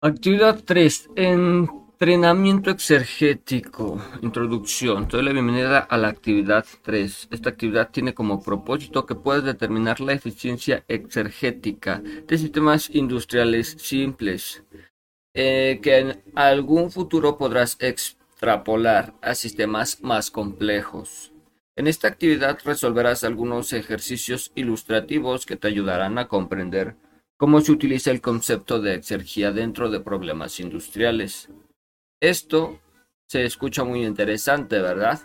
Actividad 3. Entrenamiento exergético. Introducción. Doy la bienvenida a la actividad 3. Esta actividad tiene como propósito que puedas determinar la eficiencia exergética de sistemas industriales simples, eh, que en algún futuro podrás extrapolar a sistemas más complejos. En esta actividad resolverás algunos ejercicios ilustrativos que te ayudarán a comprender cómo se utiliza el concepto de exergía dentro de problemas industriales. Esto se escucha muy interesante, ¿verdad?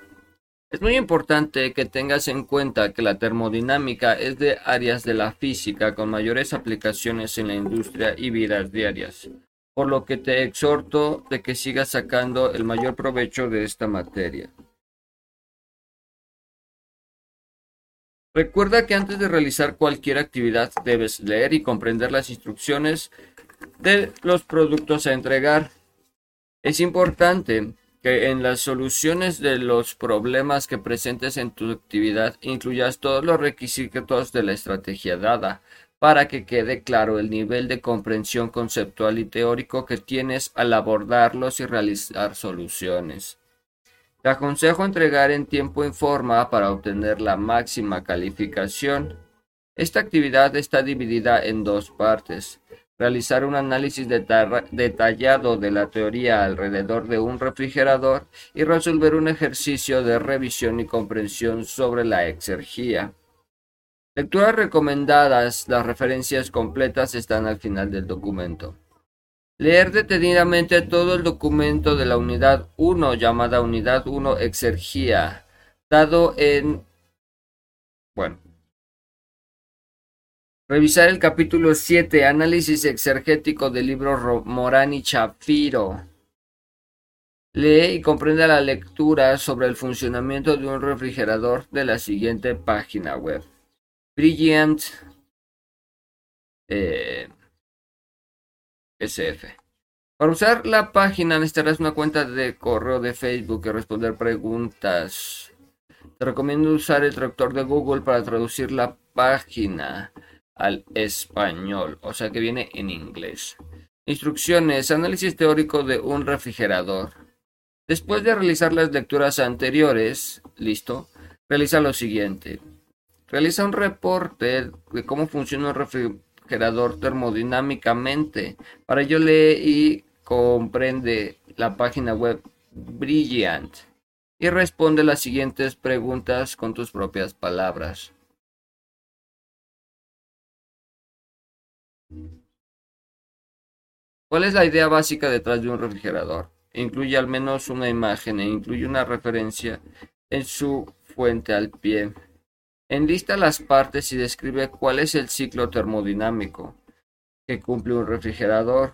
Es muy importante que tengas en cuenta que la termodinámica es de áreas de la física con mayores aplicaciones en la industria y vidas diarias, por lo que te exhorto de que sigas sacando el mayor provecho de esta materia. Recuerda que antes de realizar cualquier actividad debes leer y comprender las instrucciones de los productos a entregar. Es importante que en las soluciones de los problemas que presentes en tu actividad incluyas todos los requisitos de la estrategia dada para que quede claro el nivel de comprensión conceptual y teórico que tienes al abordarlos y realizar soluciones. Te aconsejo entregar en tiempo y forma para obtener la máxima calificación. Esta actividad está dividida en dos partes. Realizar un análisis detallado de la teoría alrededor de un refrigerador y resolver un ejercicio de revisión y comprensión sobre la exergía. Lecturas recomendadas. Las referencias completas están al final del documento. Leer detenidamente todo el documento de la Unidad 1 llamada Unidad 1 Exergía, dado en... Bueno. Revisar el capítulo 7, Análisis exergético del libro Morani Chafiro. Lee y comprende la lectura sobre el funcionamiento de un refrigerador de la siguiente página web. Brilliant. Eh, Para usar la página necesitarás una cuenta de correo de Facebook y responder preguntas. Te recomiendo usar el traductor de Google para traducir la página al español, o sea que viene en inglés. Instrucciones. Análisis teórico de un refrigerador. Después de realizar las lecturas anteriores, listo, realiza lo siguiente. Realiza un reporte de cómo funciona un termodinámicamente. Para ello lee y comprende la página web Brilliant y responde las siguientes preguntas con tus propias palabras. ¿Cuál es la idea básica detrás de un refrigerador? Incluye al menos una imagen e incluye una referencia en su fuente al pie. Enlista las partes y describe cuál es el ciclo termodinámico que cumple un refrigerador.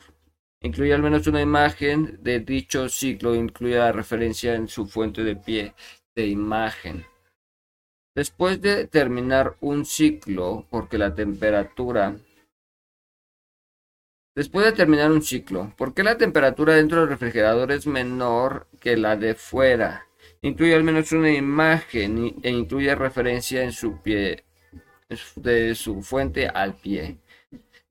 Incluye al menos una imagen de dicho ciclo, incluye la referencia en su fuente de pie de imagen. Después de terminar un ciclo, porque la temperatura Después de terminar un ciclo, ¿por qué la temperatura dentro del refrigerador es menor que la de fuera? Incluye al menos una imagen e incluye referencia en su pie, de su fuente al pie.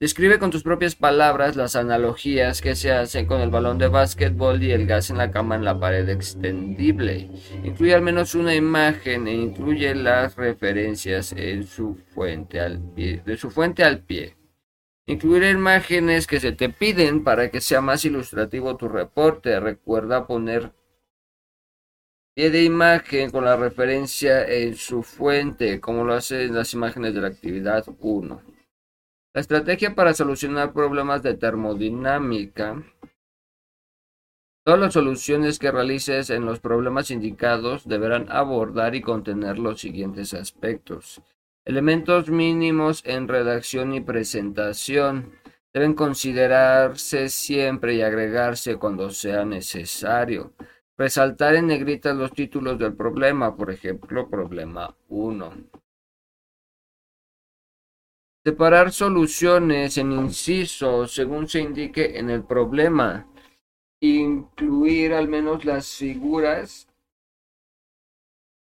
Describe con tus propias palabras las analogías que se hacen con el balón de básquetbol y el gas en la cama en la pared extendible. Incluye al menos una imagen e incluye las referencias en su fuente al pie, de su fuente al pie. Incluir imágenes que se te piden para que sea más ilustrativo tu reporte. Recuerda poner de imagen con la referencia en su fuente, como lo hacen las imágenes de la actividad 1. La estrategia para solucionar problemas de termodinámica. Todas las soluciones que realices en los problemas indicados deberán abordar y contener los siguientes aspectos. Elementos mínimos en redacción y presentación deben considerarse siempre y agregarse cuando sea necesario. Resaltar en negritas los títulos del problema, por ejemplo, problema 1. Separar soluciones en inciso según se indique en el problema. Incluir al menos las figuras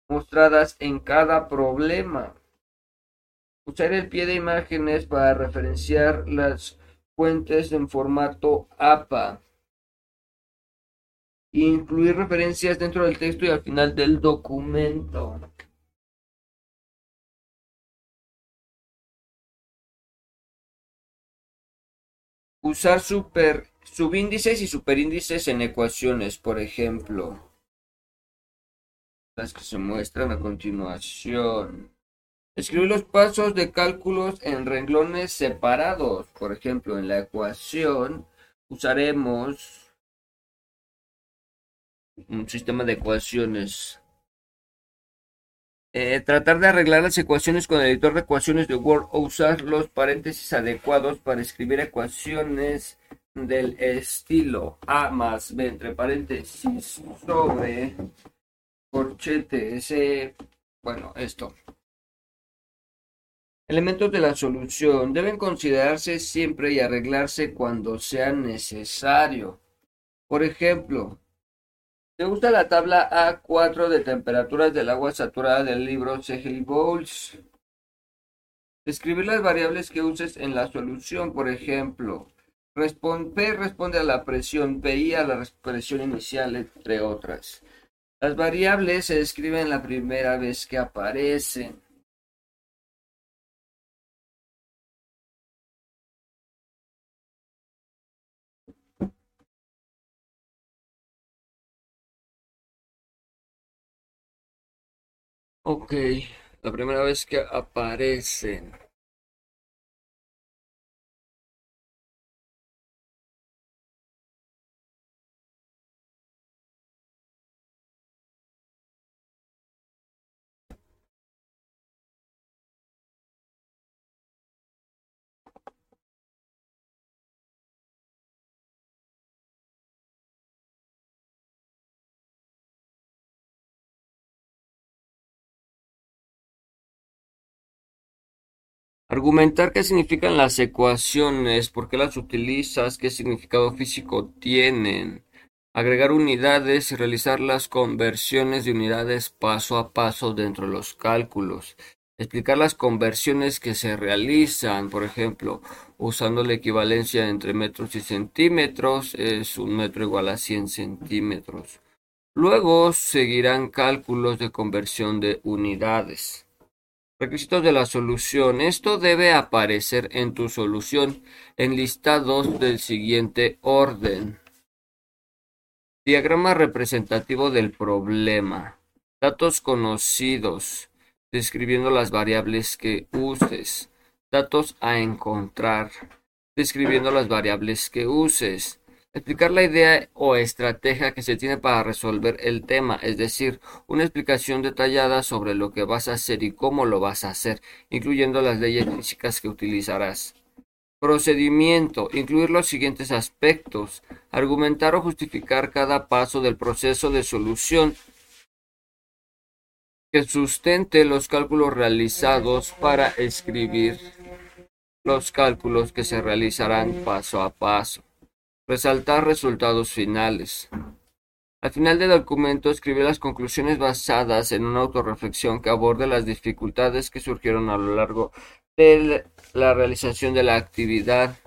mostradas en cada problema. Usar el pie de imágenes para referenciar las fuentes en formato APA. Incluir referencias dentro del texto y al final del documento. Usar subíndices y superíndices en ecuaciones, por ejemplo. Las que se muestran a continuación. Escribir los pasos de cálculos en renglones separados. Por ejemplo, en la ecuación usaremos un sistema de ecuaciones. Eh, tratar de arreglar las ecuaciones con el editor de ecuaciones de Word o usar los paréntesis adecuados para escribir ecuaciones del estilo A más B entre paréntesis sobre corchete ese bueno esto. Elementos de la solución. Deben considerarse siempre y arreglarse cuando sea necesario. Por ejemplo se usa la tabla A4 de temperaturas del agua saturada del libro Segel Bowles. Escribir las variables que uses en la solución, por ejemplo, P responde a la presión, PI a la presión inicial, entre otras. Las variables se escriben la primera vez que aparecen. Ok, la primera vez que aparecen. Argumentar qué significan las ecuaciones, por qué las utilizas, qué significado físico tienen. Agregar unidades y realizar las conversiones de unidades paso a paso dentro de los cálculos. Explicar las conversiones que se realizan, por ejemplo, usando la equivalencia entre metros y centímetros, es un metro igual a 100 centímetros. Luego seguirán cálculos de conversión de unidades. Requisitos de la solución. Esto debe aparecer en tu solución en listados del siguiente orden. Diagrama representativo del problema. Datos conocidos, describiendo las variables que uses. Datos a encontrar, describiendo las variables que uses. Explicar la idea o estrategia que se tiene para resolver el tema, es decir, una explicación detallada sobre lo que vas a hacer y cómo lo vas a hacer, incluyendo las leyes físicas que utilizarás. Procedimiento. Incluir los siguientes aspectos. Argumentar o justificar cada paso del proceso de solución que sustente los cálculos realizados para escribir los cálculos que se realizarán paso a paso. Resaltar resultados finales. Al final del documento escribe las conclusiones basadas en una autorreflexión que aborde las dificultades que surgieron a lo largo de la realización de la actividad.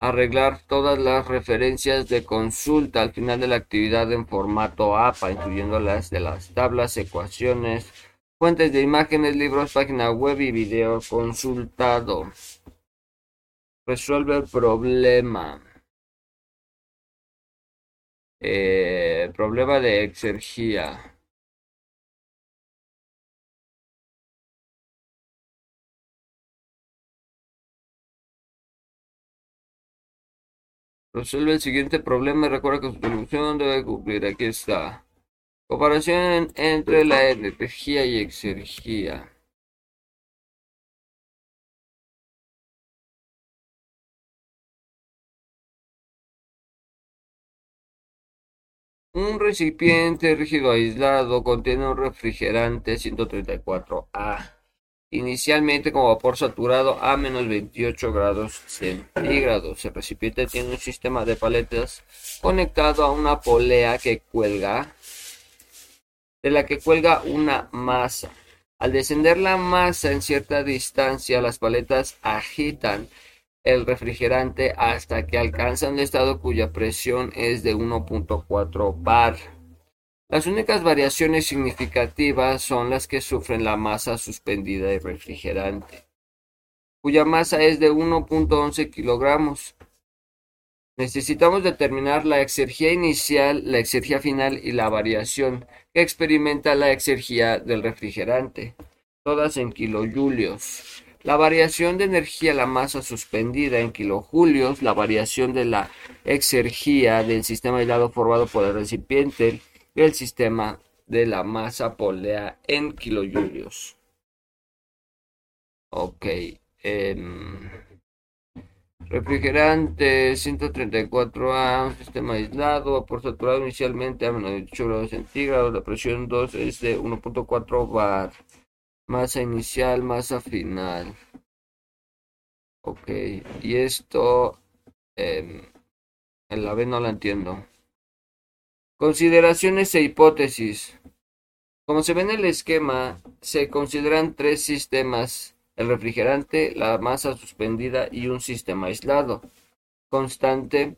Arreglar todas las referencias de consulta al final de la actividad en formato APA, incluyendo las de las tablas, ecuaciones, fuentes de imágenes, libros, página web y video consultado. Resuelve el problema. Eh, problema de exergía. Resuelve el siguiente problema y recuerda que su solución debe cumplir. Aquí está. Comparación entre la energía y exergía. Un recipiente rígido aislado contiene un refrigerante 134A, inicialmente con vapor saturado a menos 28 grados centígrados. El recipiente tiene un sistema de paletas conectado a una polea que cuelga, de la que cuelga una masa. Al descender la masa en cierta distancia, las paletas agitan el refrigerante hasta que alcanza un estado cuya presión es de 1.4 bar. Las únicas variaciones significativas son las que sufren la masa suspendida del refrigerante, cuya masa es de 1.11 kilogramos. Necesitamos determinar la exergía inicial, la exergía final y la variación que experimenta la exergía del refrigerante, todas en kilojulios. La variación de energía la masa suspendida en kilojulios, la variación de la exergía del sistema aislado formado por el recipiente y el sistema de la masa polea en kilojulios. Ok. Em, refrigerante 134A, un sistema aislado, vapor saturado inicialmente a menos de 8 grados centígrados, la presión 2 es de 1.4 bar. Masa inicial, masa final. Ok, y esto em, en la B no la entiendo. Consideraciones e hipótesis. Como se ve en el esquema, se consideran tres sistemas, el refrigerante, la masa suspendida y un sistema aislado, constante,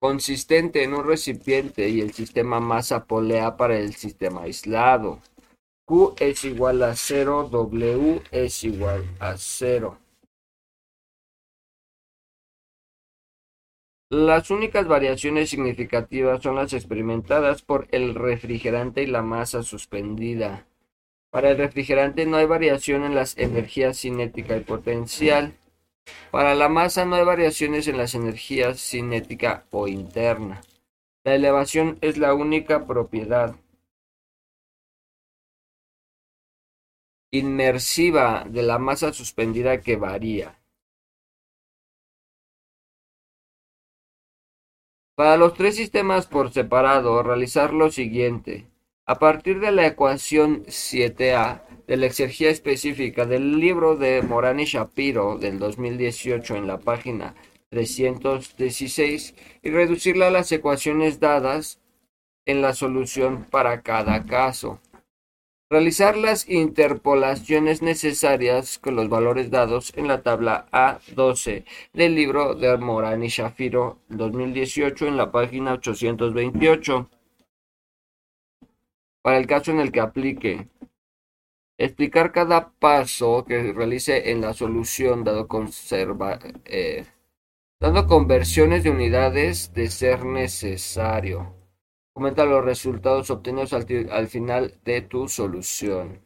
consistente en un recipiente y el sistema masa polea para el sistema aislado. Q es igual a 0, W es igual a 0. Las únicas variaciones significativas son las experimentadas por el refrigerante y la masa suspendida. Para el refrigerante no hay variación en las energías cinética y potencial. Para la masa no hay variaciones en las energías cinética o interna. La elevación es la única propiedad. Inmersiva de la masa suspendida que varía. Para los tres sistemas por separado, realizar lo siguiente. A partir de la ecuación 7a de la exergía específica del libro de Morani Shapiro del 2018 en la página 316 y reducirla a las ecuaciones dadas en la solución para cada caso. Realizar las interpolaciones necesarias con los valores dados en la tabla A12 del libro de Morán y Shafiro 2018 en la página 828. Para el caso en el que aplique. Explicar cada paso que realice en la solución dado conserva, eh, dando conversiones de unidades de ser necesario. Comenta los resultados obtenidos al, final de tu solución.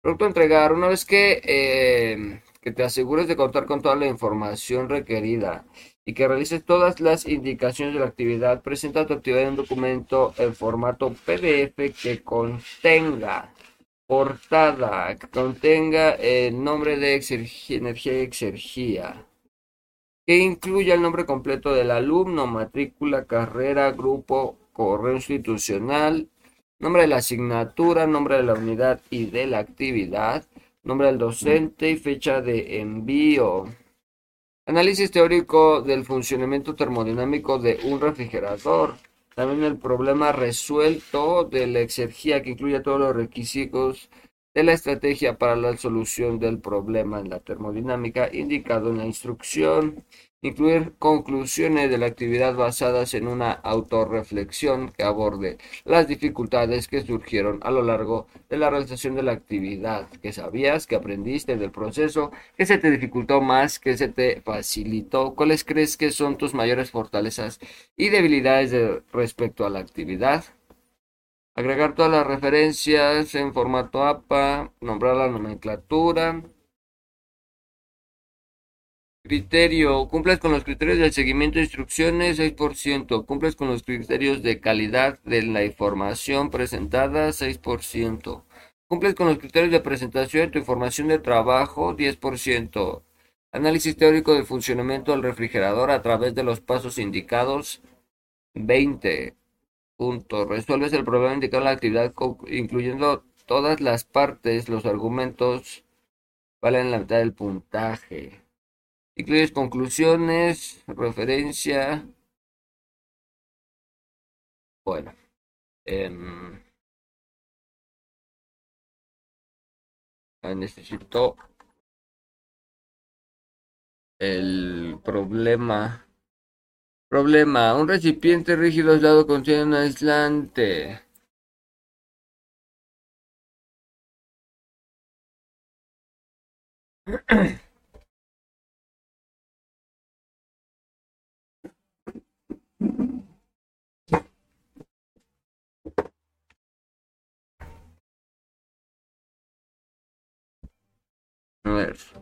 Producto entregar. Una vez que, eh, que te asegures de contar con toda la información requerida y que realices todas las indicaciones de la actividad, presenta tu actividad en un documento en formato PDF que contenga portada, que contenga el nombre de energía y exergía, que incluya el nombre completo del alumno, matrícula, carrera, grupo correo institucional, nombre de la asignatura, nombre de la unidad y de la actividad, nombre del docente y fecha de envío. Análisis teórico del funcionamiento termodinámico de un refrigerador. También el problema resuelto de la exergía que incluye todos los requisitos de la estrategia para la solución del problema en la termodinámica indicado en la instrucción. Incluir conclusiones de la actividad basadas en una autorreflexión que aborde las dificultades que surgieron a lo largo de la realización de la actividad. que sabías? que aprendiste del proceso? ¿Qué se te dificultó más? ¿Qué se te facilitó? ¿Cuáles crees que son tus mayores fortalezas y debilidades respecto a la actividad? Agregar todas las referencias en formato APA, nombrar la nomenclatura, Criterio. Cumples con los criterios del seguimiento de instrucciones, 6%. Cumples con los criterios de calidad de la información presentada, 6%. Cumples con los criterios de presentación de tu información de trabajo, 10%. Análisis teórico del funcionamiento del refrigerador a través de los pasos indicados, 20. Punto. Resuelves el problema indicado en la actividad incluyendo todas las partes, los argumentos, valen la mitad del puntaje. Incluyes conclusiones, referencia. Bueno. Eh, necesito el problema. Problema. Un recipiente rígido aislado contiene un aislante.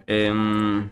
Em,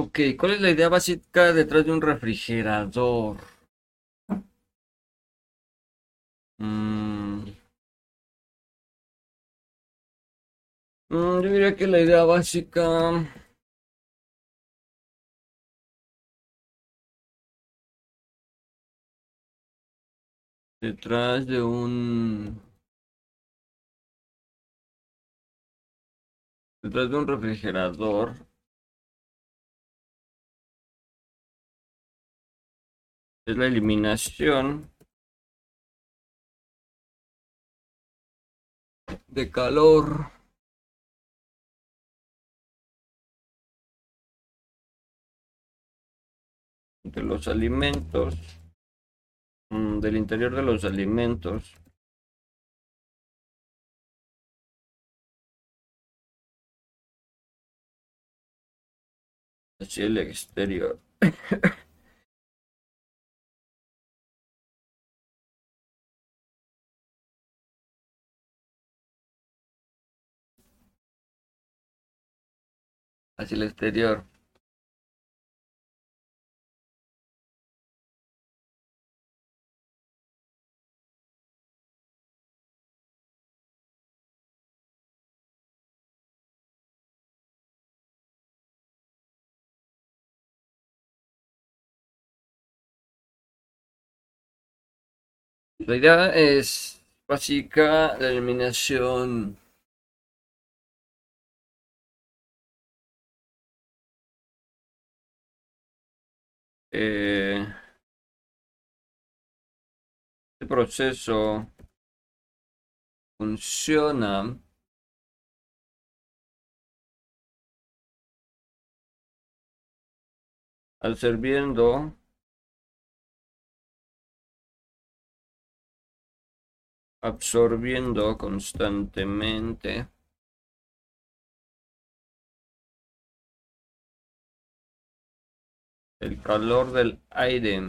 Ok, ¿cuál es la idea básica detrás de un refrigerador? Mm. Mm, yo diría que la idea básica detrás de un detrás de un refrigerador es la eliminación de calor. De los alimentos mm, del interior de los alimentos. Hacia el exterior hacia el exterior. La idea es básica la eliminación eh, este proceso funciona al serviendo absorbiendo constantemente el calor del aire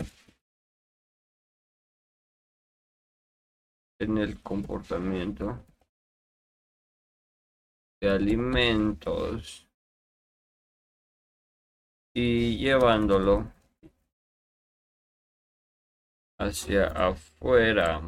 en el comportamiento de alimentos y llevándolo hacia afuera.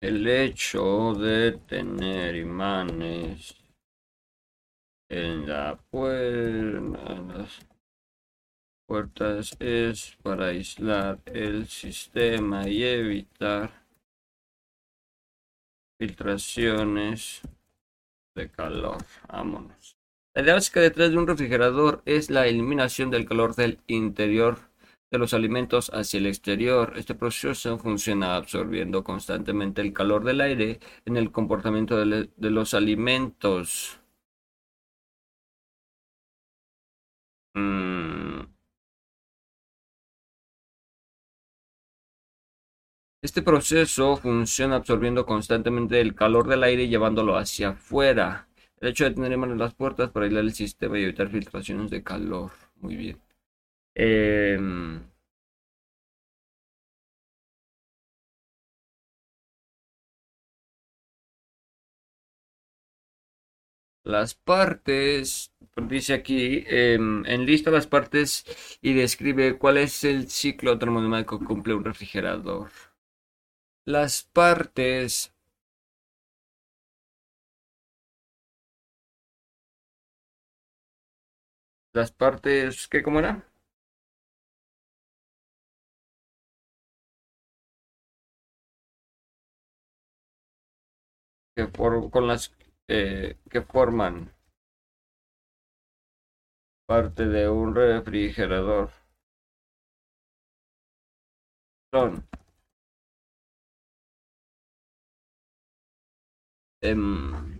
El hecho de tener imanes en la puerta, las puertas es para aislar el sistema y evitar filtraciones de calor. Vámonos. La idea básica detrás de un refrigerador es la eliminación del calor del interior de los alimentos hacia el exterior. Este proceso funciona absorbiendo constantemente el calor del aire en el comportamiento de, los alimentos. Mm. Este proceso funciona absorbiendo constantemente el calor del aire y llevándolo hacia afuera. El hecho de tener en las puertas para aislar el sistema y evitar filtraciones de calor. Muy bien. Em, las partes, dice aquí, em, enlista las partes y describe cuál es el ciclo termodinámico que cumple un refrigerador. Las partes las partes, ¿qué cómo era? Que con las eh, que forman parte de un refrigerador. Son em,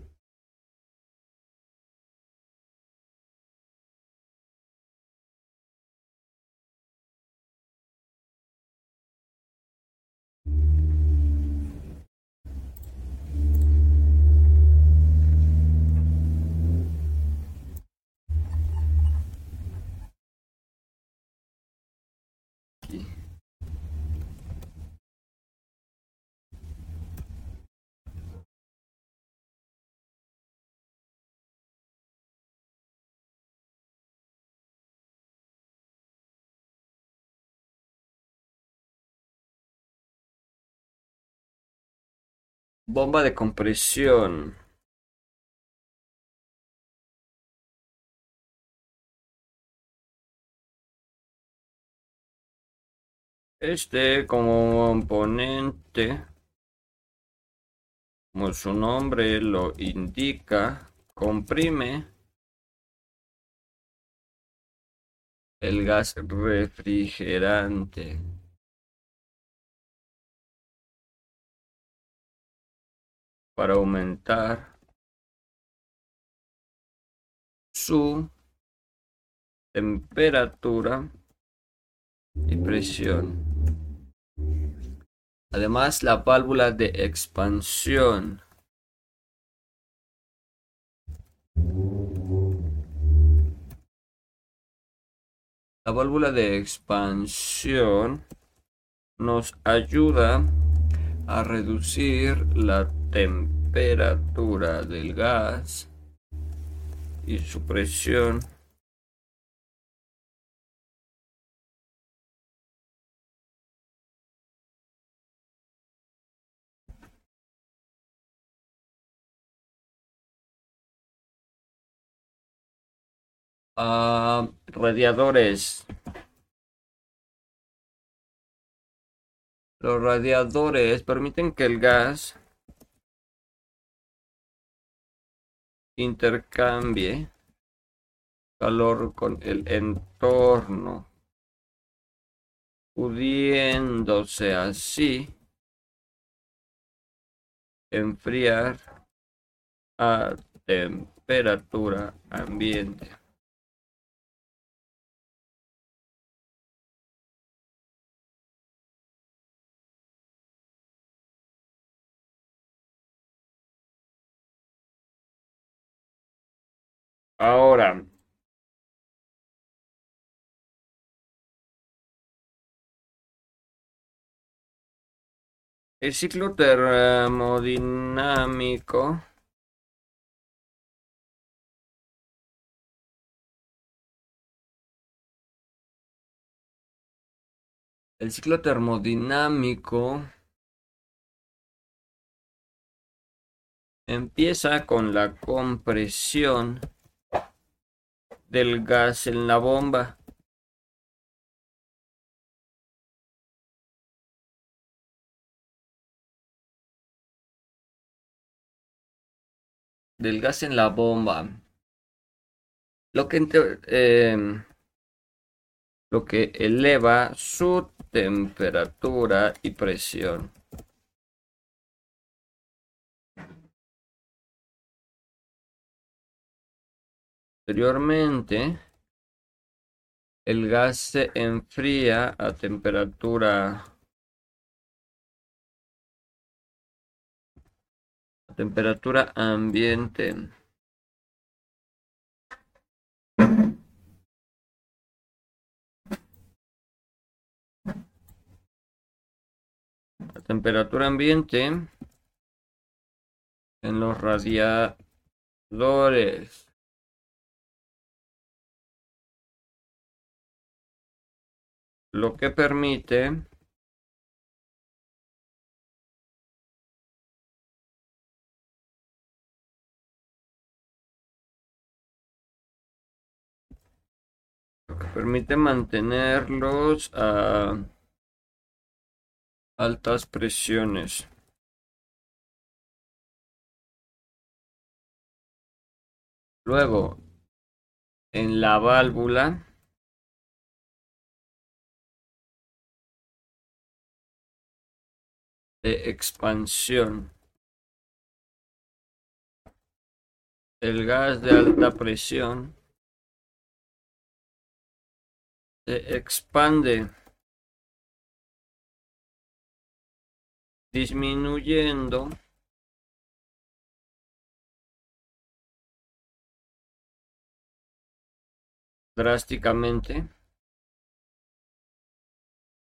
Bomba de compresión. Este componente, como su nombre lo indica, comprime el gas refrigerante. Para aumentar su temperatura y presión. Además, la válvula de expansión. La válvula de expansión nos ayuda a reducir la temperatura del gas y su presión Uh, radiadores. Los radiadores permiten que el gas intercambie calor con el entorno, pudiéndose así enfriar a temperatura ambiente. Ahora, el ciclo termodinámico El ciclo termodinámico empieza con la compresión del gas en la bomba. Del gas en la bomba. Lo que, em, lo que eleva su temperatura y presión. Posteriormente, el gas se enfría a temperatura a temperatura ambiente. A temperatura ambiente en los radiadores. Lo que permite lo que permite mantenerlos a altas presiones. Luego, en la válvula de expansión. El gas de alta presión se expande disminuyendo drásticamente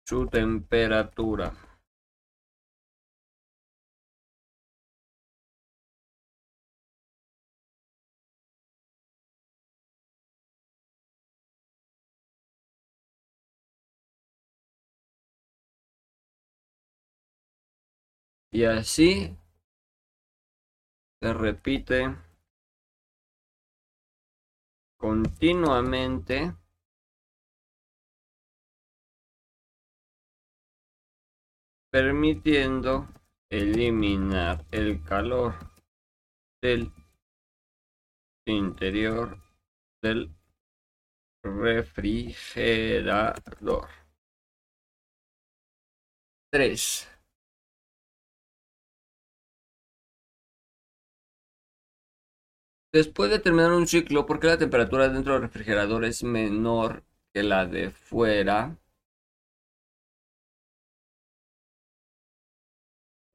su temperatura. Y así se repite continuamente permitiendo eliminar el calor del interior del refrigerador. 3. Después de terminar un ciclo, ¿por qué la temperatura dentro del refrigerador es menor que la de fuera?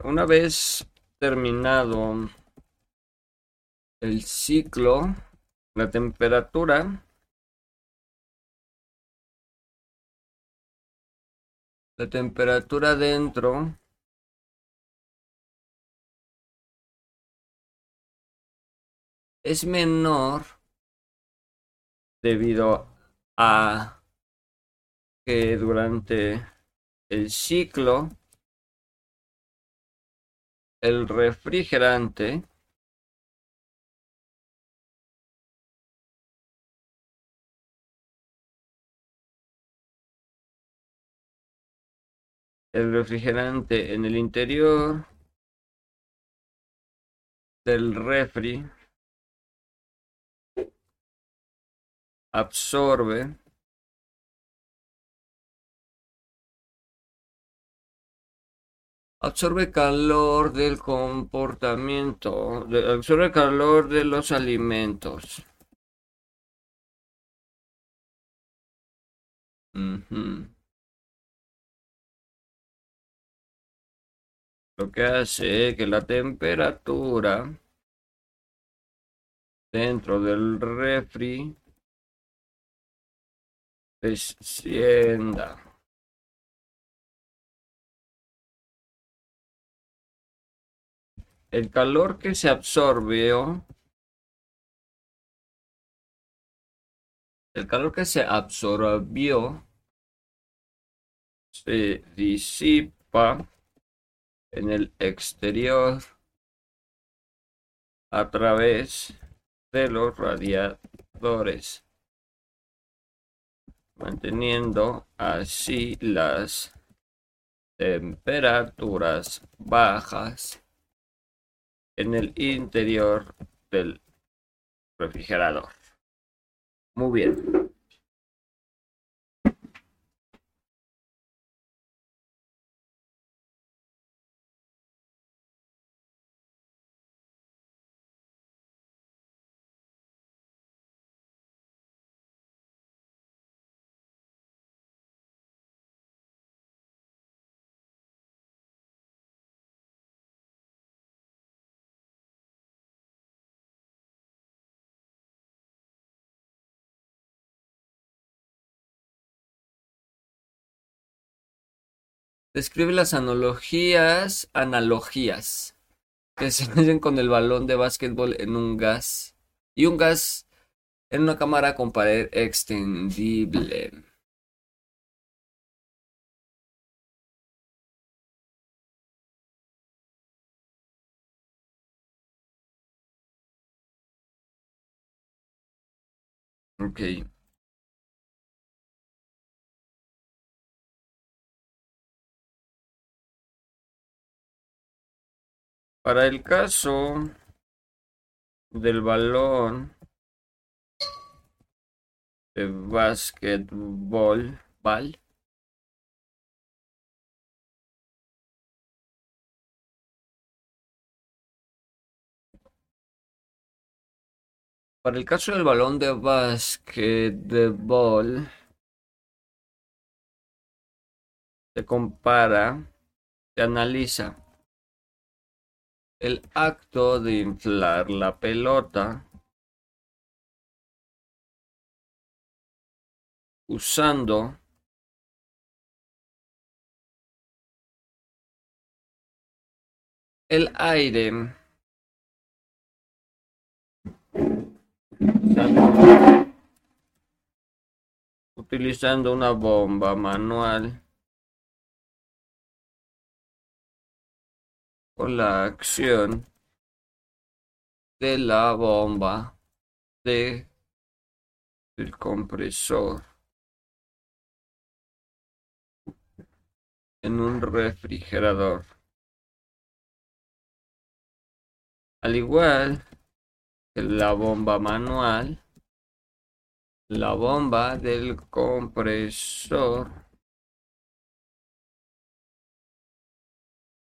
Una vez terminado el ciclo, la temperatura la temperatura dentro es menor debido a que durante el ciclo el refrigerante el refrigerante en el interior del refri absorbe absorbe calor del comportamiento, absorbe calor de los alimentos. Lo que hace que la temperatura dentro del refri descienda. El calor que se absorbió, el calor que se absorbió se disipa en el exterior a través de los radiadores manteniendo así las temperaturas bajas en el interior del refrigerador. Muy bien. Describe las analogías, analogías que se hacen con el balón de básquetbol en un gas y un gas en una cámara con pared extendible. Ok. Para el caso del balón de básquetbol, ¿vale? Para el caso del balón de básquetbol, se compara, se analiza el acto de inflar la pelota usando el aire. Utilizando una bomba manual. Con la acción de la bomba de el compresor en un refrigerador. Al igual que la bomba manual, la bomba del compresor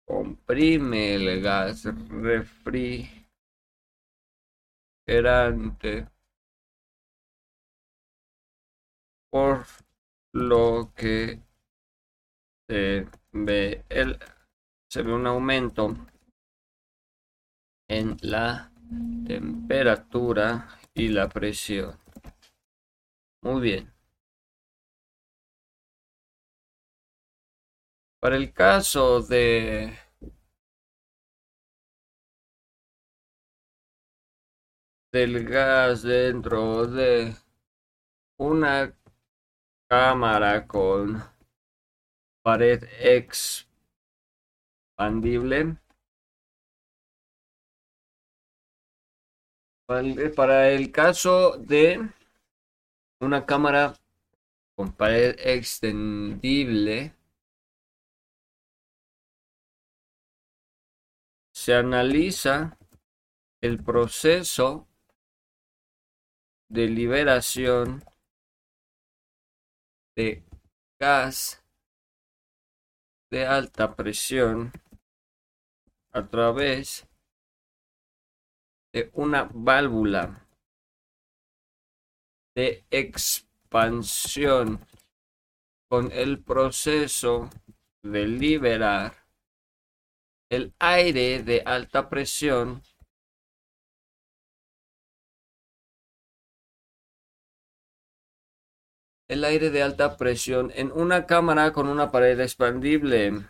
comprime el gas refrigerante por lo que se ve, el, se ve un aumento en la temperatura y la presión. Muy bien. Para el caso de del gas dentro de una cámara con pared expandible para el caso de una cámara con pared extendible se analiza el proceso de liberación de gas de alta presión a través de una válvula de expansión con el proceso de liberar el aire de alta presión el aire de alta presión en una cámara con una pared expandible.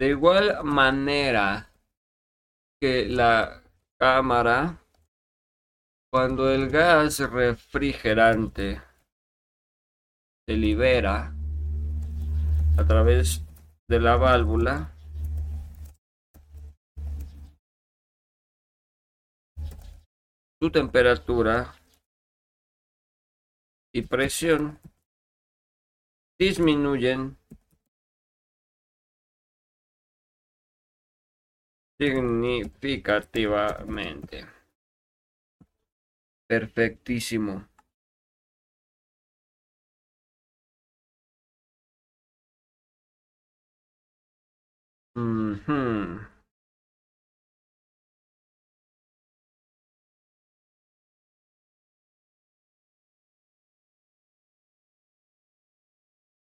De igual manera que la cámara, cuando el gas refrigerante se libera a través de la válvula su temperatura y presión disminuyen significativamente. Perfectísimo.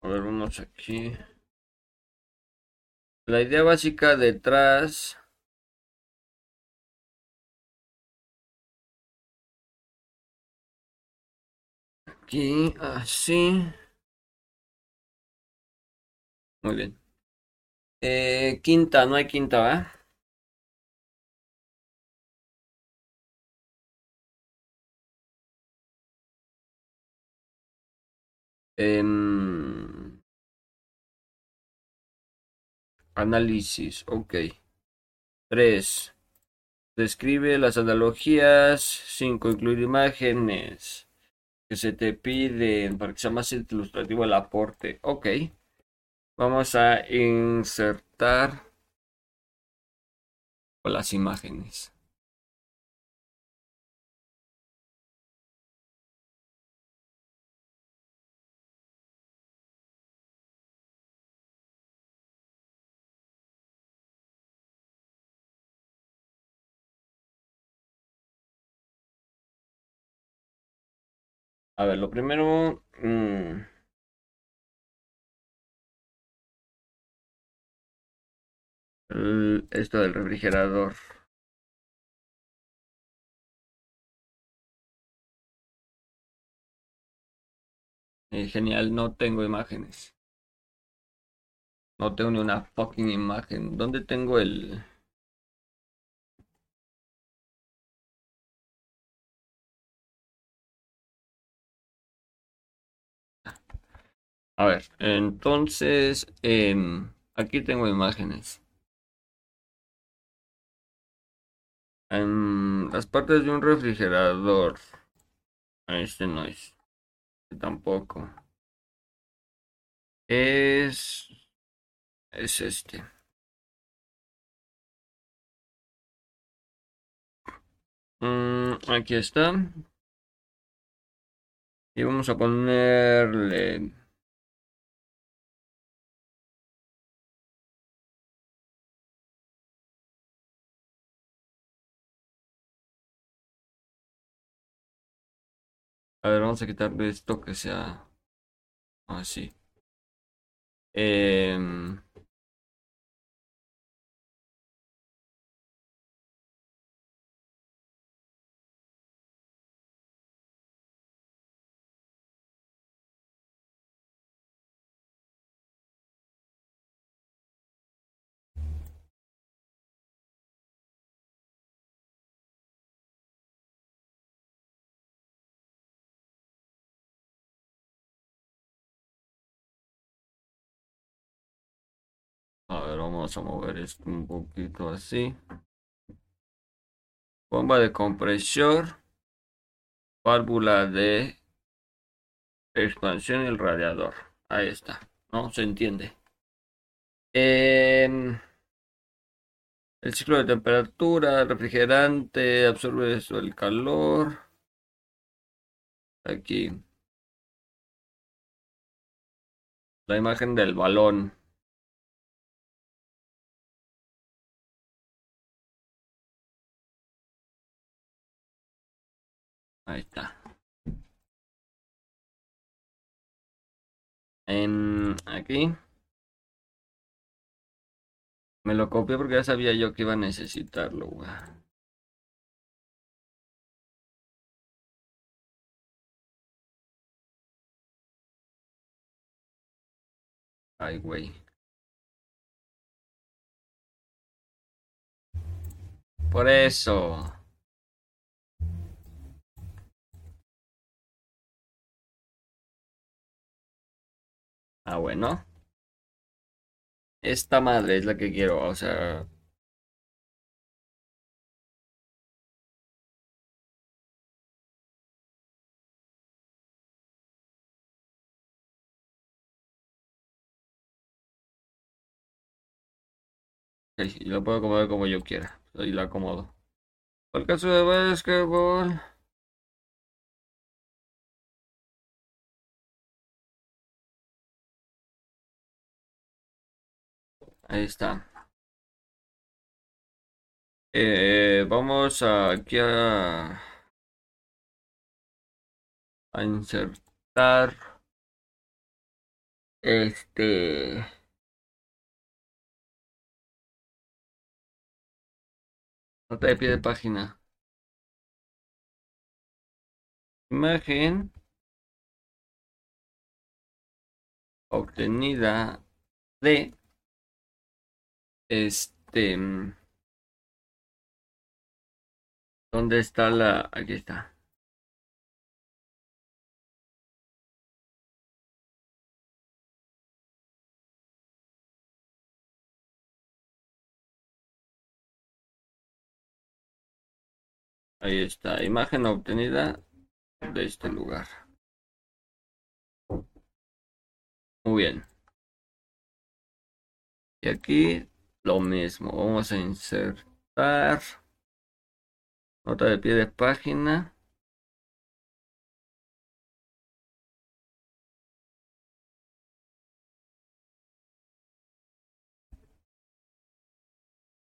A ver, vamos aquí. La idea básica detrás aquí así muy bien eh, quinta, no hay quinta, ¿va? Em, análisis, ok. 3. Describe las analogías. 5. Incluir imágenes que se te piden para que sea más ilustrativo el aporte. Ok. Vamos a insertar las imágenes. A ver, lo primero... Mm. Esto del refrigerador. Eh, genial, no tengo imágenes. No tengo ni una fucking imagen. ¿Dónde tengo el...? A ver, entonces... Em, aquí tengo imágenes. En las partes de un refrigerador. Este no es. Tampoco. Es... Es este. Mm, aquí está. Y vamos a ponerle... A ver, vamos a quitarle esto que sea así. Eh... vamos a mover esto un poquito así. Bomba de compresor. Válvula de expansión y el radiador. Ahí está. ¿No? Se entiende. Em, el ciclo de temperatura, refrigerante, absorbe eso, el calor. Aquí. La imagen del balón. Ahí está. En, aquí. Me lo copié porque ya sabía yo que iba a necesitarlo, güey. Ay, güey. Por eso. Ah, bueno. Esta madre es la que quiero, o sea... y lo puedo acomodar como yo quiera. Ahí la acomodo. Por el caso de básquetbol... Ahí está. Eh, vamos aquí a, a insertar este nota de pie de página imagen obtenida de este. Mm, ¿Dónde está la...? Aquí está. Ahí está, imagen obtenida de este lugar. Muy bien. Y aquí lo mismo. Vamos a insertar nota de pie de página.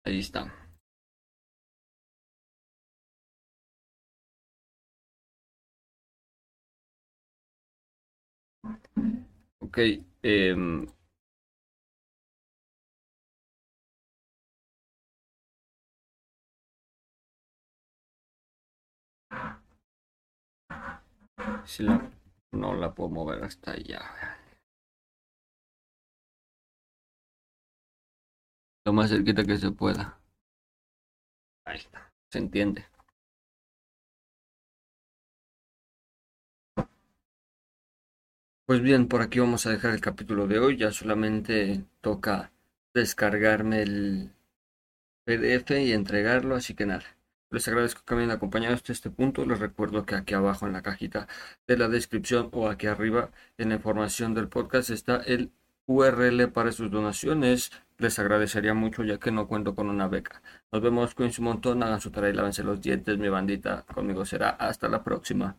Ahí está. Ok. Eh, Si la No la puedo mover hasta allá. Lo más cerquita que se pueda. Ahí está. Se entiende. Pues bien, por aquí vamos a dejar el capítulo de hoy. Ya solamente toca descargarme el PDF y entregarlo, así que nada. Les agradezco que me hayan acompañado hasta este punto. Les recuerdo que aquí abajo en la cajita de la descripción o aquí arriba en la información del podcast está el URL para sus donaciones. Les agradecería mucho ya que no cuento con una beca. Nos vemos con su montón. Hagan su tarea y lávense los dientes, mi bandita. Conmigo será hasta la próxima.